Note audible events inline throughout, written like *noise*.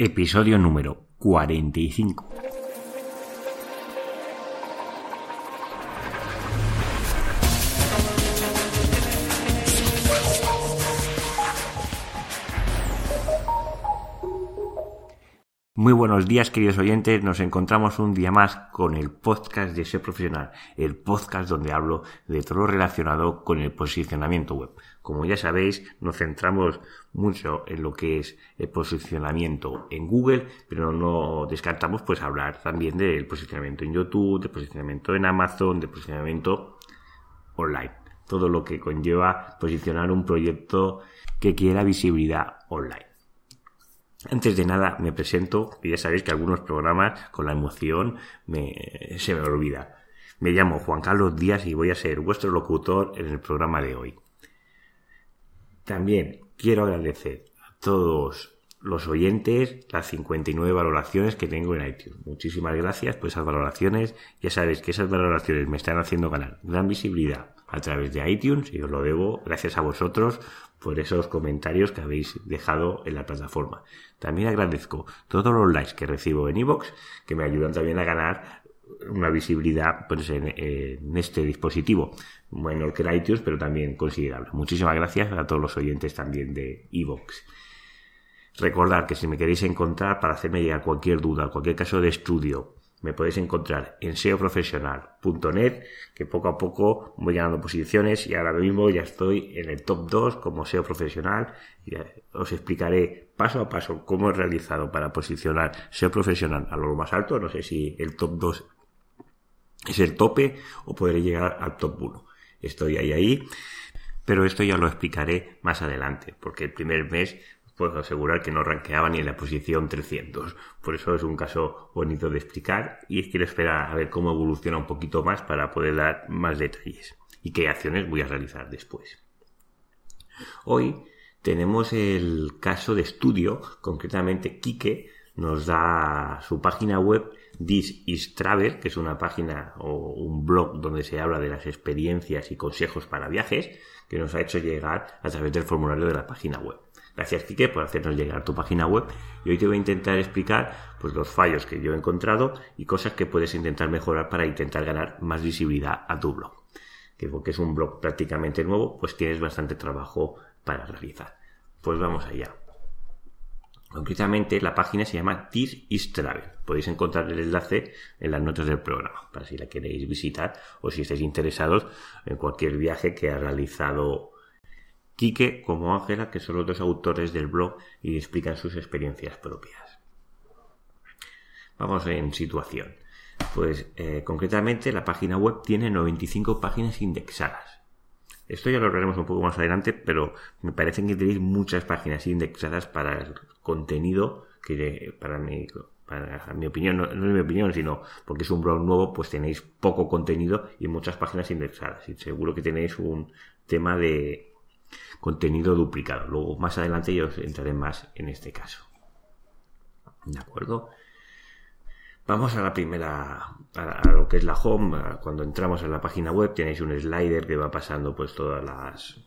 Episodio número 45. Muy buenos días, queridos oyentes. Nos encontramos un día más con el podcast de Ser Profesional, el podcast donde hablo de todo lo relacionado con el posicionamiento web. Como ya sabéis, nos centramos mucho en lo que es el posicionamiento en Google, pero no descartamos pues hablar también del posicionamiento en YouTube, del posicionamiento en Amazon, del posicionamiento online. Todo lo que conlleva posicionar un proyecto que quiera visibilidad online. Antes de nada me presento, y ya sabéis que algunos programas con la emoción me, se me olvida. Me llamo Juan Carlos Díaz y voy a ser vuestro locutor en el programa de hoy. También quiero agradecer a todos los oyentes las 59 valoraciones que tengo en iTunes. Muchísimas gracias por esas valoraciones. Ya sabéis que esas valoraciones me están haciendo ganar gran visibilidad a través de iTunes y os lo debo gracias a vosotros por esos comentarios que habéis dejado en la plataforma. También agradezco todos los likes que recibo en iVoox, que me ayudan también a ganar una visibilidad pues, en, este dispositivo. Menor que iTunes, pero también considerable. Muchísimas gracias a todos los oyentes también de iVoox. Recordad que si me queréis encontrar para hacerme llegar cualquier duda, cualquier caso de estudio, me podéis encontrar en seoprofesional.net, que poco a poco voy ganando posiciones y ahora mismo ya estoy en el top 2 como SEO profesional. Y os explicaré paso a paso cómo he realizado para posicionar SEO profesional a lo más alto. No sé si el top 2 es el tope o podré llegar al top 1. Estoy ahí, ahí. Pero esto ya lo explicaré más adelante, porque el primer mes puedo asegurar que no ranqueaba ni en la posición 300. Por eso es un caso bonito de explicar y quiero esperar a ver cómo evoluciona un poquito más para poder dar más detalles y qué acciones voy a realizar después. Hoy tenemos el caso de estudio, concretamente Kike nos da su página web This is Travel, que es una página o un blog donde se habla de las experiencias y consejos para viajes, que nos ha hecho llegar a través del formulario de la página web. Gracias, Kike, por hacernos llegar tu página web. Y hoy te voy a intentar explicar pues, los fallos que yo he encontrado y cosas que puedes intentar mejorar para intentar ganar más visibilidad a tu blog. Que porque es un blog prácticamente nuevo, pues tienes bastante trabajo para realizar. Pues vamos allá. Concretamente, la página se llama This is Travel. Podéis encontrar el enlace en las notas del programa, para si la queréis visitar o si estáis interesados en cualquier viaje que ha realizado Quique como Ángela, que son los dos autores del blog y explican sus experiencias propias. Vamos en situación. Pues eh, concretamente la página web tiene 95 páginas indexadas. Esto ya lo veremos un poco más adelante, pero me parece que tenéis muchas páginas indexadas para el contenido que para mi, para mi opinión, no, no, es mi opinión, sino porque es un blog nuevo, pues tenéis poco contenido y muchas páginas indexadas. Y seguro que tenéis un tema de contenido duplicado. Luego, más adelante, yo entraré más en este caso. ¿De acuerdo? Vamos a la primera, a, lo que es la home. Cuando entramos en la página web tenéis un slider que va pasando pues todas las,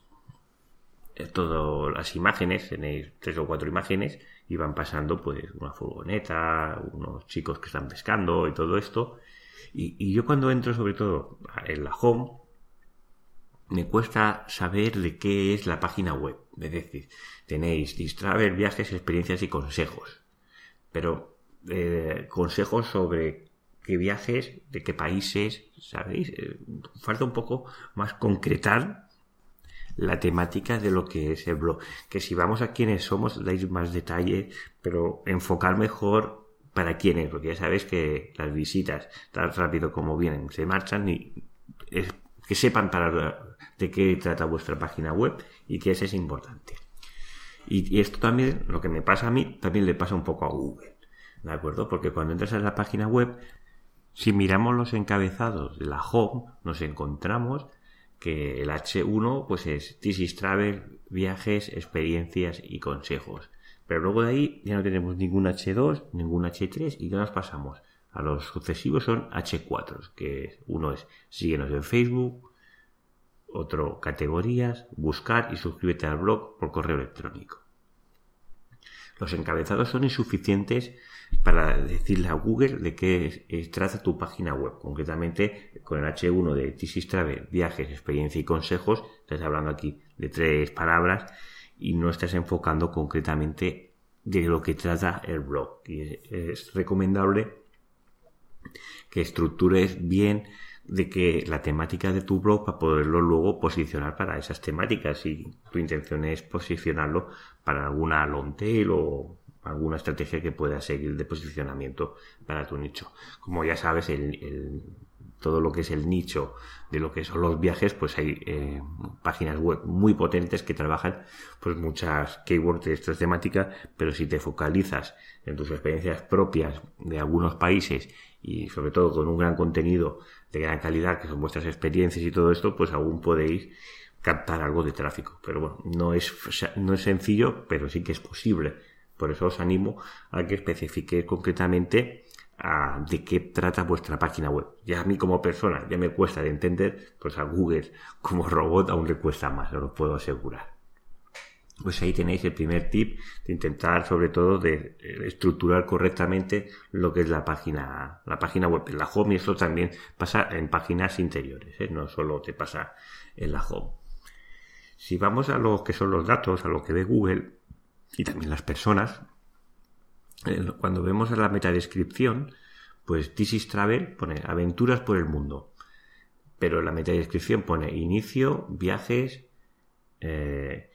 eh, todas las imágenes. Tenéis tres o cuatro imágenes y van pasando pues una furgoneta, unos chicos que están pescando y todo esto. Y yo cuando entro sobre todo en la home me cuesta saber de qué es la página web. Es decir, tenéis Distraver, viajes, experiencias y consejos. Pero eh, consejos sobre qué viajes, de qué países, ¿sabéis? Eh, falta un poco más concretar la temática de lo que es el blog. Que si vamos a quienes somos, dais más detalle, pero enfocar mejor para quiénes, porque ya sabéis que las visitas, tan rápido como vienen, se marchan y es que sepan para de qué trata vuestra página web y que eso es importante. Y, esto también, lo que me pasa a mí, también le pasa un poco a Google. ¿De acuerdo? Porque cuando entras en la página web, si miramos los encabezados de la home, nos encontramos que el H1 pues es This Travel, viajes, experiencias y consejos. Pero luego de ahí ya no tenemos ningún H2, ningún H3 y ya nos pasamos. A los sucesivos son H4, que uno es síguenos en Facebook, otro, categorías, buscar y suscríbete al blog por correo electrónico. Los encabezados son insuficientes para decirle a Google de qué trata tu página web. Concretamente, con el H1 de Thesis Travel, viajes, experiencia y consejos, estás hablando aquí de tres palabras y no estás enfocando concretamente de lo que trata el blog. Y es recomendable que estructures bien de que la temática de tu blog para poderlo luego posicionar para esas temáticas y tu intención es posicionarlo para alguna long tail o alguna estrategia que pueda seguir de posicionamiento para tu nicho. Como ya sabes, el, todo lo que es el nicho de lo que son los viajes, pues hay eh, páginas web muy potentes que trabajan pues muchas keywords de estas temáticas, pero si te focalizas en tus experiencias propias de algunos países y sobre todo con un gran contenido de gran calidad, que son vuestras experiencias y todo esto, pues aún podéis captar algo de tráfico. Pero bueno, no es, no es sencillo, pero sí que es posible. Por eso os animo a que especifiquéis concretamente a, de qué trata vuestra página web. Ya a mí como persona ya me cuesta de entender, pues a Google como robot aún le cuesta más, os lo puedo asegurar pues ahí tenéis el primer tip de intentar sobre todo de eh, estructurar correctamente lo que es la página la página web. La home y esto también pasa en páginas interiores ¿eh? no solo te pasa en la home. Si vamos a lo que son los datos a lo que ve Google y también las personas eh, cuando vemos la metadescripción pues This is Travel pone aventuras por el mundo. Pero la metadescripción pone inicio viajes eh,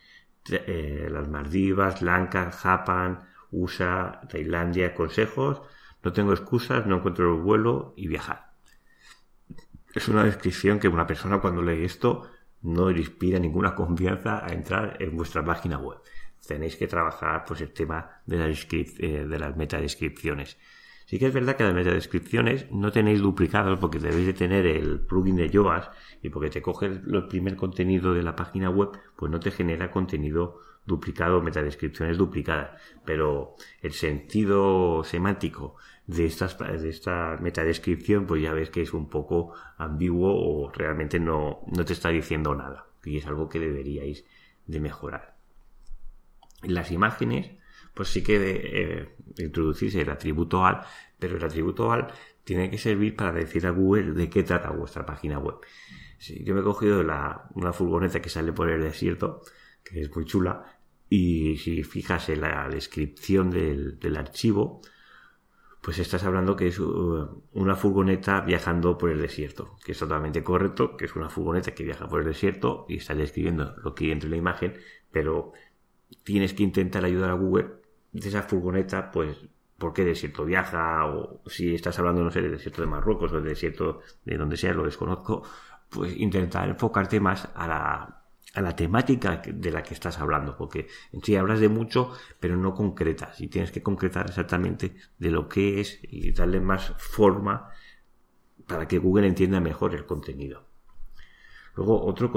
eh, las Maldivas, Lanka, Japan, USA, Tailandia, consejos, no tengo excusas, no encuentro el vuelo y viajar. Es una descripción que una persona cuando lee esto no le inspira ninguna confianza a entrar en vuestra página web. Tenéis que trabajar pues el tema de, eh, de las metadescripciones. Sí que es verdad que las metadescripciones no tenéis duplicados porque debéis de tener el plugin de Yoast y porque te coge el primer contenido de la página web, pues no te genera contenido duplicado, metadescripciones duplicadas. Pero el sentido semántico de, estas, de esta metadescripción, pues ya ves que es un poco ambiguo o realmente no, no te está diciendo nada. Y es algo que deberíais de mejorar. Las imágenes, pues sí que de, eh, introducirse el atributo al, pero el atributo al tiene que servir para decir a Google de qué trata vuestra página web. Si yo me he cogido la, una furgoneta que sale por el desierto, que es muy chula, y si fijas en la descripción del, del archivo, pues estás hablando que es uh, una furgoneta viajando por el desierto, que es totalmente correcto, que es una furgoneta que viaja por el desierto y está describiendo lo que hay entre la imagen, pero tienes que intentar ayudar a Google de esa furgoneta, pues, ¿por qué desierto viaja? O si estás hablando, no sé, del desierto de Marruecos o del desierto de donde sea, lo desconozco, pues intentar enfocarte más a la, a la temática de la que estás hablando, porque en sí hablas de mucho, pero no concretas, y tienes que concretar exactamente de lo que es y darle más forma para que Google entienda mejor el contenido. Luego, otro,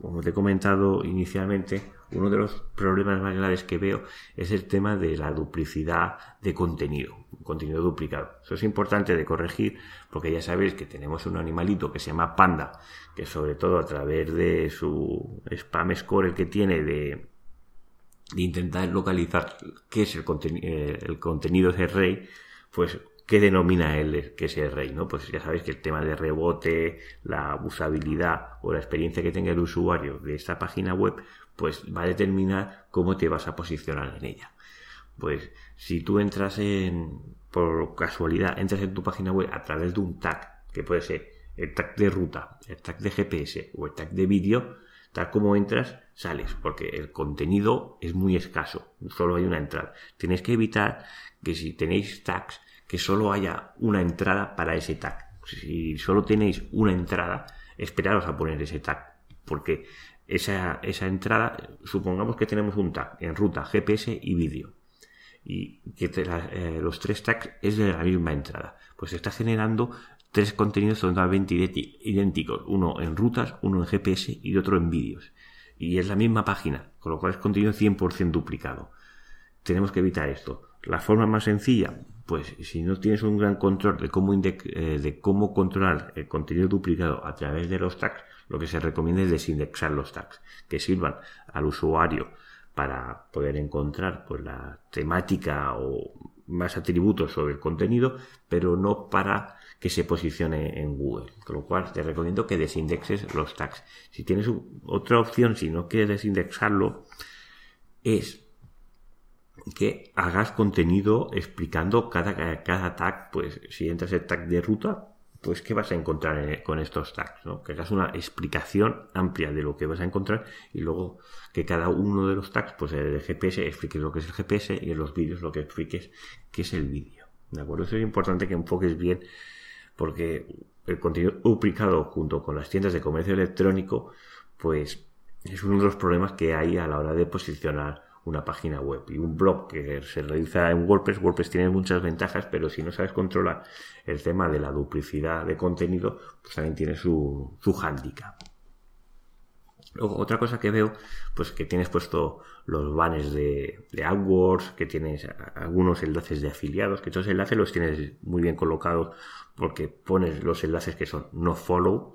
como te he comentado inicialmente, uno de los problemas más graves que veo es el tema de la duplicidad de contenido, contenido duplicado. Eso es importante de corregir porque ya sabéis que tenemos un animalito que se llama Panda, que sobre todo a través de su spam score que tiene de, intentar localizar qué es el, eh, el contenido de rey, pues ¿qué denomina él que es el rey? ¿no? Pues ya sabéis que el tema de rebote, la usabilidad o la experiencia que tenga el usuario de esta página web, pues va a determinar cómo te vas a posicionar en ella. Pues si tú entras en, por casualidad, entras en tu página web a través de un tag, que puede ser el tag de ruta, el tag de GPS o el tag de vídeo, tal como entras, sales, porque el contenido es muy escaso, solo hay una entrada. Tienes que evitar que si tenéis tags que solo haya una entrada para ese tag. Si solo tenéis una entrada, esperaros a poner ese tag, porque esa, esa entrada, supongamos que tenemos un tag en ruta, GPS y vídeo, y que eh, los tres tags es de la misma entrada, pues está generando tres contenidos totalmente idénticos, uno en rutas, uno en GPS y otro en vídeos. Y es la misma página, con lo cual es contenido 100% duplicado. Tenemos que evitar esto. La forma más sencilla, pues si no tienes un gran control de cómo, eh, de cómo controlar el contenido duplicado a través de los tags, lo que se recomienda es desindexar los tags, que sirvan al usuario para poder encontrar pues la temática o más atributos sobre el contenido, pero no para que se posicione en Google. Con lo cual te recomiendo que desindexes los tags. Si tienes otra opción, si no quieres desindexarlo, es que hagas contenido explicando cada, cada tag, pues si entras el tag de ruta, pues qué vas a encontrar con estos tags, ¿no? Que hagas una explicación amplia de lo que vas a encontrar y luego que cada uno de los tags, pues el GPS expliques lo que es el GPS y en los vídeos lo que expliques qué es el vídeo. ¿De acuerdo? Eso es importante que enfoques bien porque el contenido duplicado junto con las tiendas de comercio electrónico, pues es uno de los problemas que hay a la hora de posicionar una página web y un blog que se realiza en WordPress. WordPress tiene muchas ventajas, pero si no sabes controlar el tema de la duplicidad de contenido, pues también tiene su, su hándicap. Luego, otra cosa que veo, pues que tienes puesto los banners de, de AdWords, que tienes algunos enlaces de afiliados, que esos enlaces los tienes muy bien colocados porque pones los enlaces que son no follow,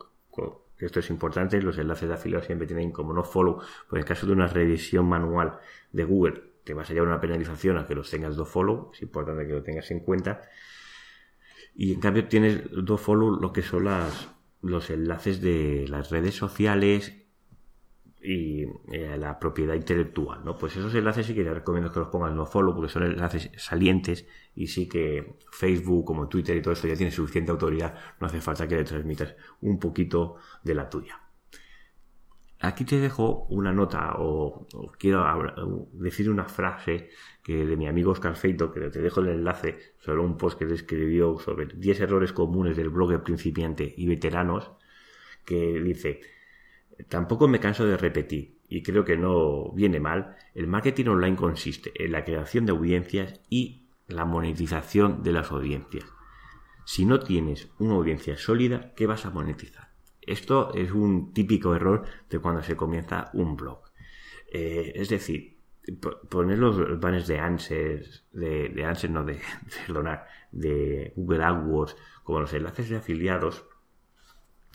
esto es importante, los enlaces de afiliados siempre tienen como no follow, pues en el caso de una revisión manual de Google te vas a llevar una penalización a que los tengas do follow, es importante que lo tengas en cuenta. Y en cambio tienes do follow lo que son las, los enlaces de las redes sociales y eh, la propiedad intelectual, ¿no? Pues esos enlaces sí que te recomiendo que los pongas no follow porque son enlaces salientes y sí que Facebook como Twitter y todo eso ya tiene suficiente autoridad, no hace falta que le transmitas un poquito de la tuya. Aquí te dejo una nota o, quiero decir una frase que de mi amigo Oscar Feito, que te dejo el enlace sobre un post que escribió sobre 10 errores comunes del blogger principiante y veteranos, que dice, tampoco me canso de repetir, y creo que no viene mal, el marketing online consiste en la creación de audiencias y la monetización de las audiencias. Si no tienes una audiencia sólida, ¿qué vas a monetizar? Esto es un típico error de cuando se comienza un blog. Eh, es decir, poner los banners de Answers, de, de no, de, *laughs* perdonar, de Google AdWords, como los enlaces de afiliados,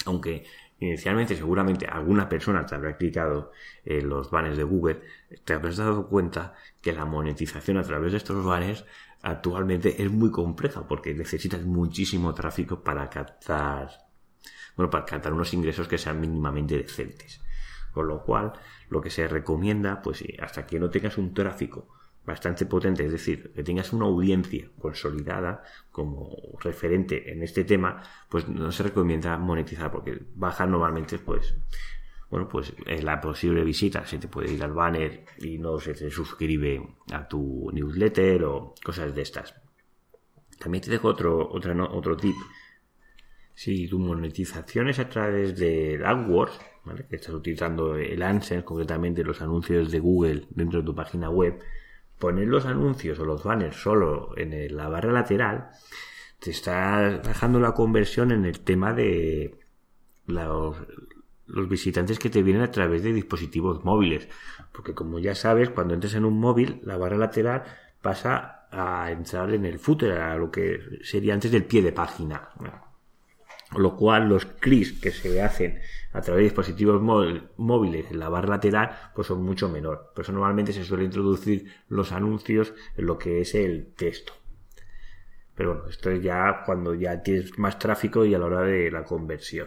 aunque inicialmente seguramente alguna persona te habrá clicado en los banners de Google, te habrás dado cuenta que la monetización a través de estos banners actualmente es muy compleja porque necesitas muchísimo tráfico para captar bueno, para captar unos ingresos que sean mínimamente decentes. Con lo cual, lo que se recomienda, pues hasta que no tengas un tráfico bastante potente, es decir, que tengas una audiencia consolidada como referente en este tema, pues no se recomienda monetizar porque baja normalmente, pues, bueno, pues la posible visita se te puede ir al banner y no se te suscribe a tu newsletter o cosas de estas. También te dejo otro, otro tip si tu monetización es a través de AdWords, que estás utilizando el Answer, concretamente los anuncios de Google dentro de tu página web, poner los anuncios o los banners solo en la barra lateral, te está bajando la conversión en el tema de los, visitantes que te vienen a través de dispositivos móviles. Porque como ya sabes, cuando entres en un móvil, la barra lateral pasa a entrar en el footer, a lo que sería antes del pie de página lo cual los clics que se hacen a través de dispositivos móviles en la barra lateral pues son mucho menor. Por eso normalmente se suele introducir los anuncios en lo que es el texto. Pero bueno, esto es ya cuando ya tienes más tráfico y a la hora de la conversión.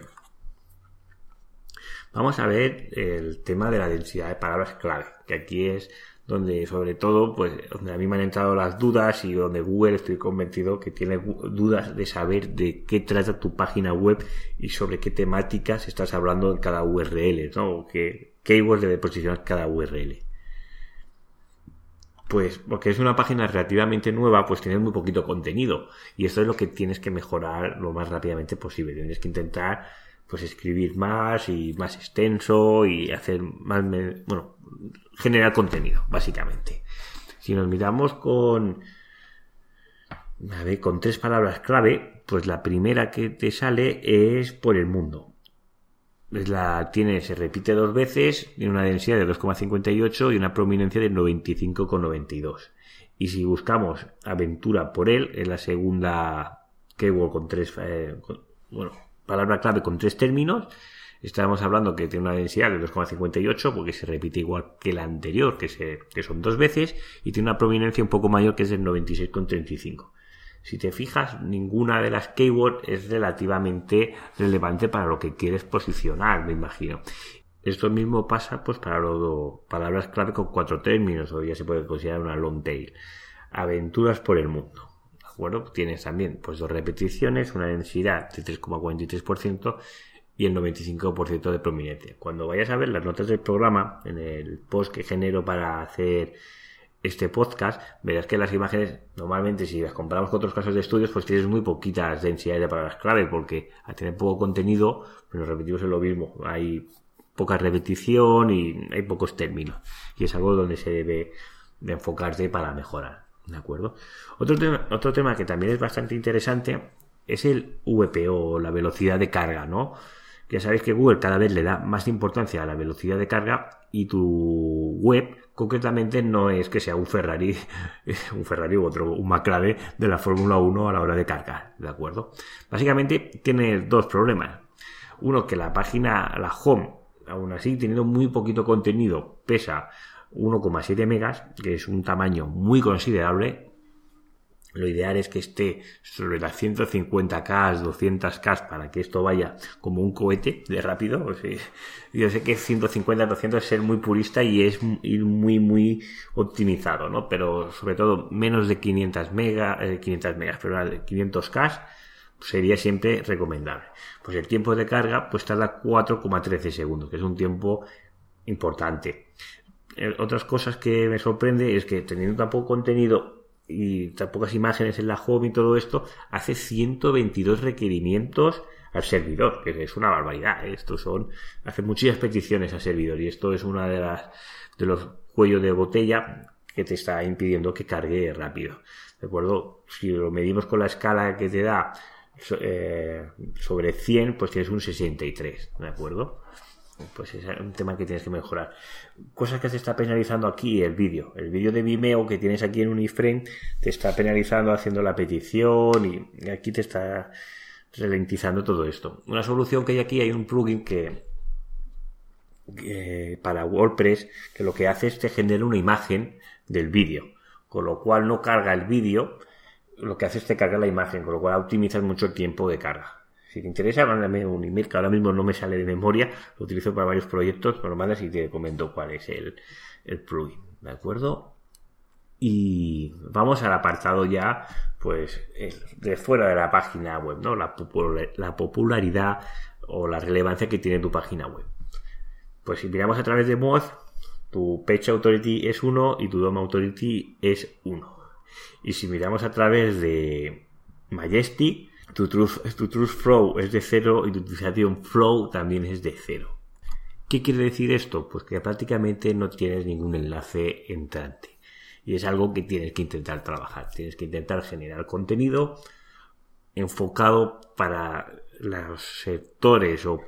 Vamos a ver el tema de la densidad de palabras clave, que aquí es donde sobre todo, pues, donde a mí me han entrado las dudas y donde Google estoy convencido que tiene dudas de saber de qué trata tu página web y sobre qué temáticas estás hablando en cada URL, ¿no? O qué keywords debe posicionar cada URL. Pues porque es una página relativamente nueva, pues tienes muy poquito contenido. Y esto es lo que tienes que mejorar lo más rápidamente posible. Tienes que intentar pues escribir más y más extenso y hacer más, bueno, generar contenido, básicamente. Si nos miramos con, a ver, con tres palabras clave, pues la primera que te sale es por el mundo. Es la, tiene, se repite dos veces, tiene una densidad de 2,58 y una prominencia de 95,92. Y si buscamos aventura por él, es la segunda keyword con tres, eh, bueno, palabra clave con tres términos, estábamos hablando que tiene una densidad de 2,58 porque se repite igual que la anterior, que, se, que son dos veces, y tiene una prominencia un poco mayor que es del 96,35. Si te fijas, ninguna de las keywords es relativamente relevante para lo que quieres posicionar, me imagino. Esto mismo pasa pues para lo, palabras clave con cuatro términos, o ya se puede considerar una long tail. Aventuras por el mundo. ¿De acuerdo? Tienes también pues dos repeticiones, una densidad de 3,43% y el 95% de prominencia. Cuando vayas a ver las notas del programa, en el post que genero para hacer este podcast, verás que las imágenes, normalmente si las comparamos con otros casos de estudios, pues tienes muy poquitas densidades de palabras clave, porque al tener poco contenido, pues nos repetimos en lo mismo. Hay poca repetición y hay pocos términos. Y es algo donde se debe de enfocarte para mejorar. ¿De acuerdo? Otro tema, otro tema que también es bastante interesante es el VPO, la velocidad de carga, ¿no? Ya sabéis que Google cada vez le da más importancia a la velocidad de carga y tu web concretamente no es que sea un Ferrari, *laughs* un Ferrari u otro, un McLaren de la Fórmula 1 a la hora de cargar, ¿de acuerdo? Básicamente tiene dos problemas. Uno, que la página, la home, aún así teniendo muy poquito contenido, pesa 1,7 megas, que es un tamaño muy considerable, lo ideal es que esté sobre las 150K, 200K para que esto vaya como un cohete de rápido. yo sé que 150, 200 es ser muy purista y es ir muy, muy optimizado, ¿no? Pero sobre todo menos de 500 megas, 500 megas, pero 500K sería siempre recomendable. Pues el tiempo de carga pues tarda 4,13 segundos, que es un tiempo importante. Otras cosas que me sorprende es que teniendo tan poco contenido y tan pocas imágenes en la home y todo esto, hace 122 requerimientos al servidor, que es una barbaridad. ¿eh? Estos son, hace muchísimas peticiones al servidor y esto es una de las, de los cuellos de botella que te está impidiendo que cargue rápido. ¿De acuerdo? Si lo medimos con la escala que te da eh, sobre 100, pues tienes un 63, ¿de acuerdo? Pues es un tema que tienes que mejorar. Cosas que te está penalizando aquí el vídeo. El vídeo de Vimeo que tienes aquí en un iframe te está penalizando haciendo la petición y aquí te está ralentizando todo esto. Una solución que hay aquí, hay un plugin que, para WordPress que lo que hace es te genera una imagen del vídeo, con lo cual no carga el vídeo, lo que hace es te carga la imagen, con lo cual optimizas mucho el tiempo de carga. Si te interesa, mándame un email que ahora mismo no me sale de memoria, lo utilizo para varios proyectos, me lo mandas y te comento cuál es el, el plugin, ¿de acuerdo? Y vamos al apartado ya, pues, de fuera de la página web, ¿no? La, la popularidad o la relevancia que tiene tu página web. Pues si miramos a través de Moz, tu Page Authority es 1 y tu DOM Authority es 1. Y si miramos a través de Majesty, tu truth, flow es de cero y tu utilización flow también es de cero. ¿Qué quiere decir esto? Pues que prácticamente no tienes ningún enlace entrante. Y es algo que tienes que intentar trabajar. Tienes que intentar generar contenido enfocado para los sectores o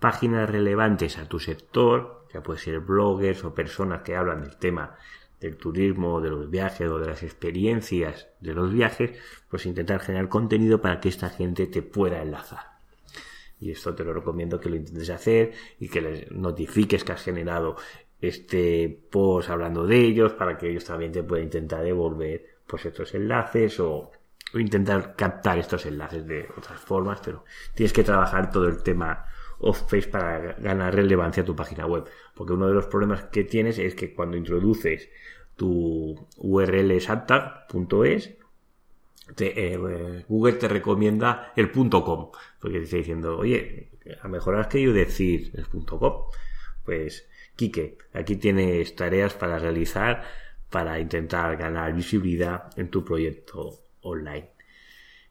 páginas relevantes a tu sector, ya puede ser bloggers o personas que hablan del tema del turismo, de los viajes o de las experiencias de los viajes, pues intentar generar contenido para que esta gente te pueda enlazar. Y esto te lo recomiendo que lo intentes hacer y que les notifiques que has generado este post hablando de ellos para que ellos también te puedan intentar devolver pues estos enlaces o, o intentar captar estos enlaces de otras formas, pero tienes que trabajar todo el tema off-page para ganar relevancia a tu página web. Porque uno de los problemas que tienes es que cuando introduces tu URL exacta.es, eh, Google te recomienda el .com, porque te está diciendo, oye, a mejor has querido decir el .com. Pues, Quique, aquí tienes tareas para realizar para intentar ganar visibilidad en tu proyecto online.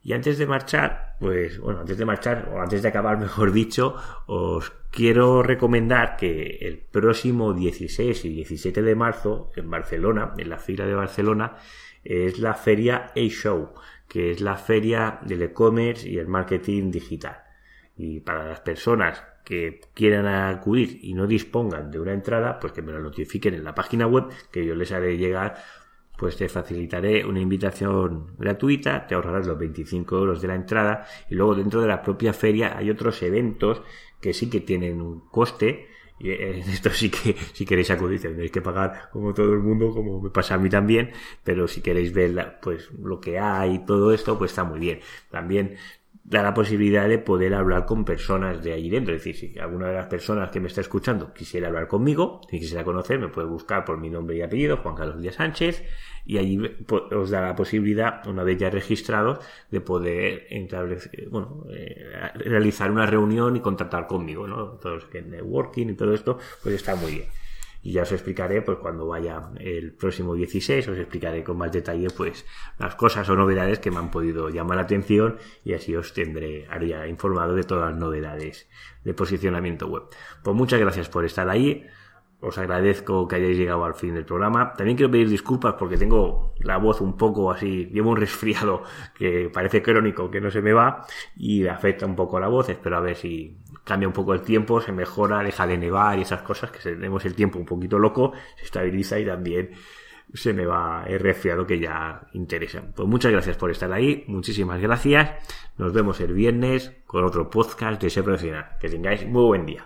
Y antes de marchar, pues bueno, antes de marchar, o antes de acabar, *laughs* mejor dicho, os quiero recomendar que el próximo 16 y 17 de marzo, en Barcelona, en la fila de Barcelona, es la feria A-Show, que es la feria del e-commerce y el marketing digital. Y para las personas que quieran acudir y no dispongan de una entrada, pues que me lo notifiquen en la página web, que yo les haré llegar pues te facilitaré una invitación gratuita, te ahorrarás los 25 euros de la entrada y luego dentro de la propia feria hay otros eventos que sí que tienen un coste y en esto sí que, si queréis acudir, tendréis que pagar como todo el mundo, como me pasa a mí también, pero si queréis ver pues lo que hay y todo esto, pues está muy bien. También da la posibilidad de poder hablar con personas de allí dentro. Es decir, si alguna de las personas que me está escuchando quisiera hablar conmigo, si quisiera conocer, me puede buscar por mi nombre y apellido, Juan Carlos Díaz Sánchez, y allí os da la posibilidad, una vez ya registrados, de poder bueno, eh, realizar una reunión y contactar conmigo, ¿no? Lo que networking y todo esto, pues está muy bien y ya os explicaré pues cuando vaya el próximo 16 os explicaré con más detalle pues las cosas o novedades que me han podido llamar la atención y así os tendré haría informado de todas las novedades de posicionamiento web pues muchas gracias por estar ahí os agradezco que hayáis llegado al fin del programa. También quiero pedir disculpas porque tengo la voz un poco así, llevo un resfriado que parece crónico, que no se me va y afecta un poco la voz. Espero a ver si cambia un poco el tiempo, se mejora, deja de nevar y esas cosas, que tenemos el tiempo un poquito loco, se estabiliza y también se me va el resfriado que ya interesa. Pues muchas gracias por estar ahí, muchísimas gracias. Nos vemos el viernes con otro podcast de ese profesional. Que tengáis muy buen día.